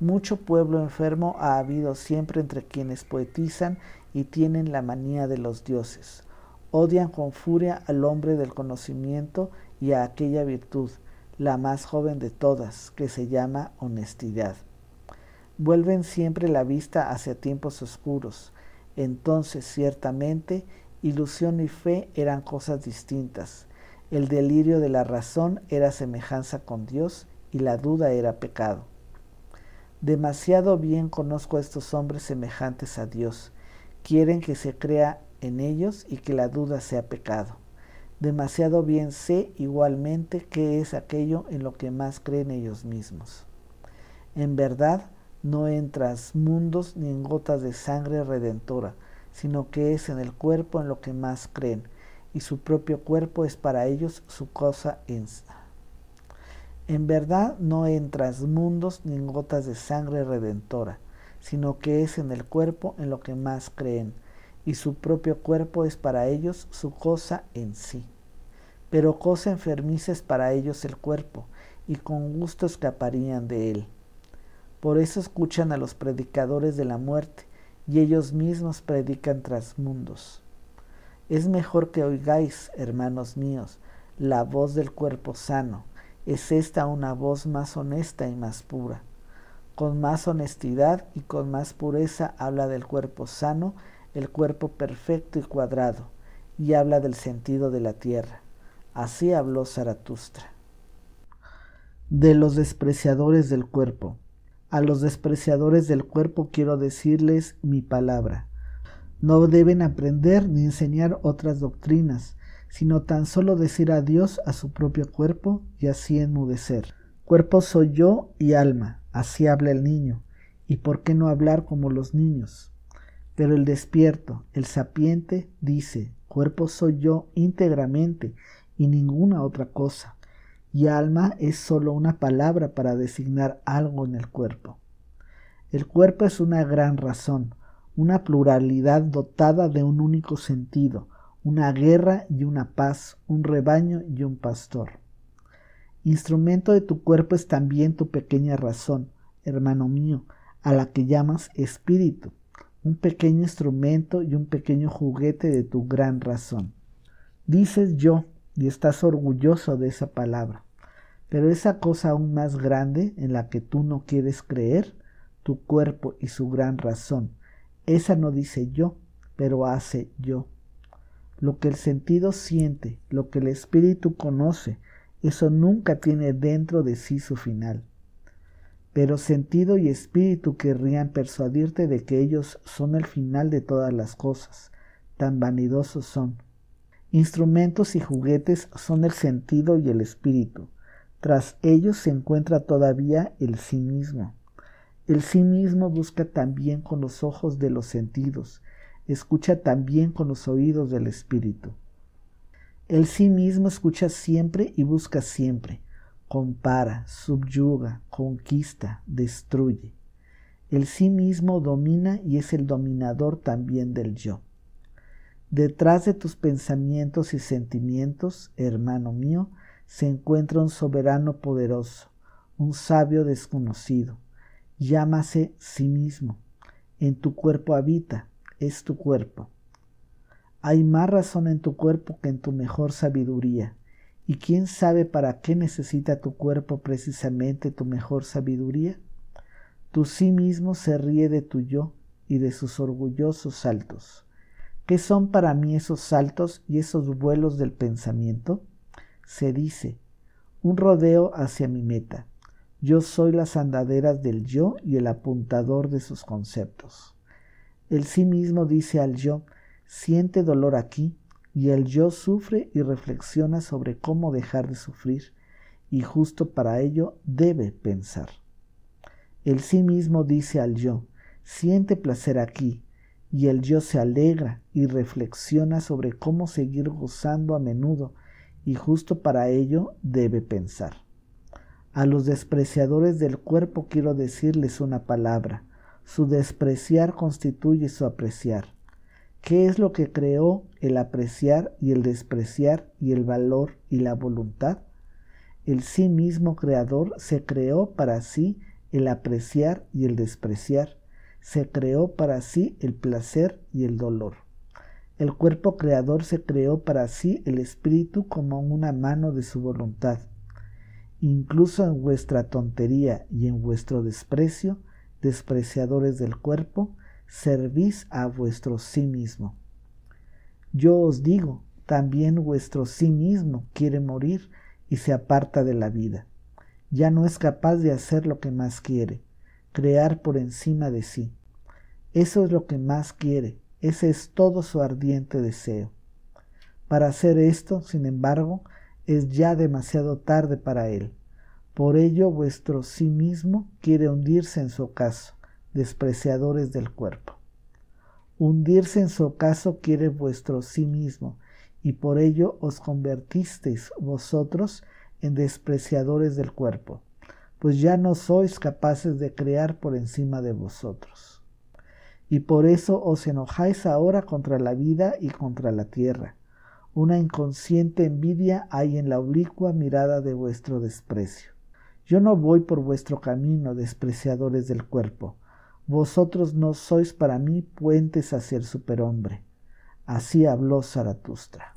Mucho pueblo enfermo ha habido siempre entre quienes poetizan y tienen la manía de los dioses. Odian con furia al hombre del conocimiento y a aquella virtud, la más joven de todas, que se llama honestidad. Vuelven siempre la vista hacia tiempos oscuros. Entonces, ciertamente, ilusión y fe eran cosas distintas. El delirio de la razón era semejanza con Dios y la duda era pecado. Demasiado bien conozco a estos hombres semejantes a Dios. Quieren que se crea en ellos y que la duda sea pecado. Demasiado bien sé igualmente qué es aquello en lo que más creen ellos mismos. En verdad, no entras mundos ni en gotas de sangre redentora, sino que es en el cuerpo en lo que más creen, y su propio cuerpo es para ellos su cosa en en verdad no entras mundos ni gotas de sangre redentora, sino que es en el cuerpo en lo que más creen, y su propio cuerpo es para ellos su cosa en sí. Pero cosa enfermiza es para ellos el cuerpo, y con gusto escaparían de él. Por eso escuchan a los predicadores de la muerte, y ellos mismos predican tras mundos. Es mejor que oigáis, hermanos míos, la voz del cuerpo sano, es esta una voz más honesta y más pura. Con más honestidad y con más pureza habla del cuerpo sano, el cuerpo perfecto y cuadrado, y habla del sentido de la tierra. Así habló Zaratustra. De los despreciadores del cuerpo. A los despreciadores del cuerpo quiero decirles mi palabra. No deben aprender ni enseñar otras doctrinas, sino tan solo decir adiós a su propio cuerpo y así enmudecer. Cuerpo soy yo y alma, así habla el niño, y por qué no hablar como los niños. Pero el despierto, el sapiente, dice, cuerpo soy yo íntegramente y ninguna otra cosa, y alma es sólo una palabra para designar algo en el cuerpo. El cuerpo es una gran razón, una pluralidad dotada de un único sentido, una guerra y una paz, un rebaño y un pastor. Instrumento de tu cuerpo es también tu pequeña razón, hermano mío, a la que llamas espíritu, un pequeño instrumento y un pequeño juguete de tu gran razón. Dices yo y estás orgulloso de esa palabra, pero esa cosa aún más grande en la que tú no quieres creer, tu cuerpo y su gran razón, esa no dice yo, pero hace yo. Lo que el sentido siente, lo que el espíritu conoce, eso nunca tiene dentro de sí su final. Pero sentido y espíritu querrían persuadirte de que ellos son el final de todas las cosas, tan vanidosos son. Instrumentos y juguetes son el sentido y el espíritu. Tras ellos se encuentra todavía el sí mismo. El sí mismo busca también con los ojos de los sentidos, escucha también con los oídos del Espíritu. El sí mismo escucha siempre y busca siempre, compara, subyuga, conquista, destruye. El sí mismo domina y es el dominador también del yo. Detrás de tus pensamientos y sentimientos, hermano mío, se encuentra un soberano poderoso, un sabio desconocido. Llámase sí mismo. En tu cuerpo habita, es tu cuerpo. Hay más razón en tu cuerpo que en tu mejor sabiduría. ¿Y quién sabe para qué necesita tu cuerpo precisamente tu mejor sabiduría? Tu sí mismo se ríe de tu yo y de sus orgullosos saltos. ¿Qué son para mí esos saltos y esos vuelos del pensamiento? Se dice, un rodeo hacia mi meta. Yo soy las andaderas del yo y el apuntador de sus conceptos. El sí mismo dice al yo, siente dolor aquí, y el yo sufre y reflexiona sobre cómo dejar de sufrir, y justo para ello debe pensar. El sí mismo dice al yo, siente placer aquí, y el yo se alegra y reflexiona sobre cómo seguir gozando a menudo, y justo para ello debe pensar. A los despreciadores del cuerpo quiero decirles una palabra, su despreciar constituye su apreciar. ¿Qué es lo que creó el apreciar y el despreciar y el valor y la voluntad? El sí mismo creador se creó para sí el apreciar y el despreciar, se creó para sí el placer y el dolor. El cuerpo creador se creó para sí el espíritu como una mano de su voluntad. Incluso en vuestra tontería y en vuestro desprecio, despreciadores del cuerpo, servís a vuestro sí mismo. Yo os digo, también vuestro sí mismo quiere morir y se aparta de la vida. Ya no es capaz de hacer lo que más quiere, crear por encima de sí. Eso es lo que más quiere, ese es todo su ardiente deseo. Para hacer esto, sin embargo, es ya demasiado tarde para él. Por ello vuestro sí mismo quiere hundirse en su ocaso, despreciadores del cuerpo. Hundirse en su ocaso quiere vuestro sí mismo, y por ello os convertisteis vosotros en despreciadores del cuerpo, pues ya no sois capaces de crear por encima de vosotros y por eso os enojáis ahora contra la vida y contra la tierra. Una inconsciente envidia hay en la oblicua mirada de vuestro desprecio. Yo no voy por vuestro camino, despreciadores del cuerpo. Vosotros no sois para mí puentes hacia el superhombre. Así habló Zaratustra.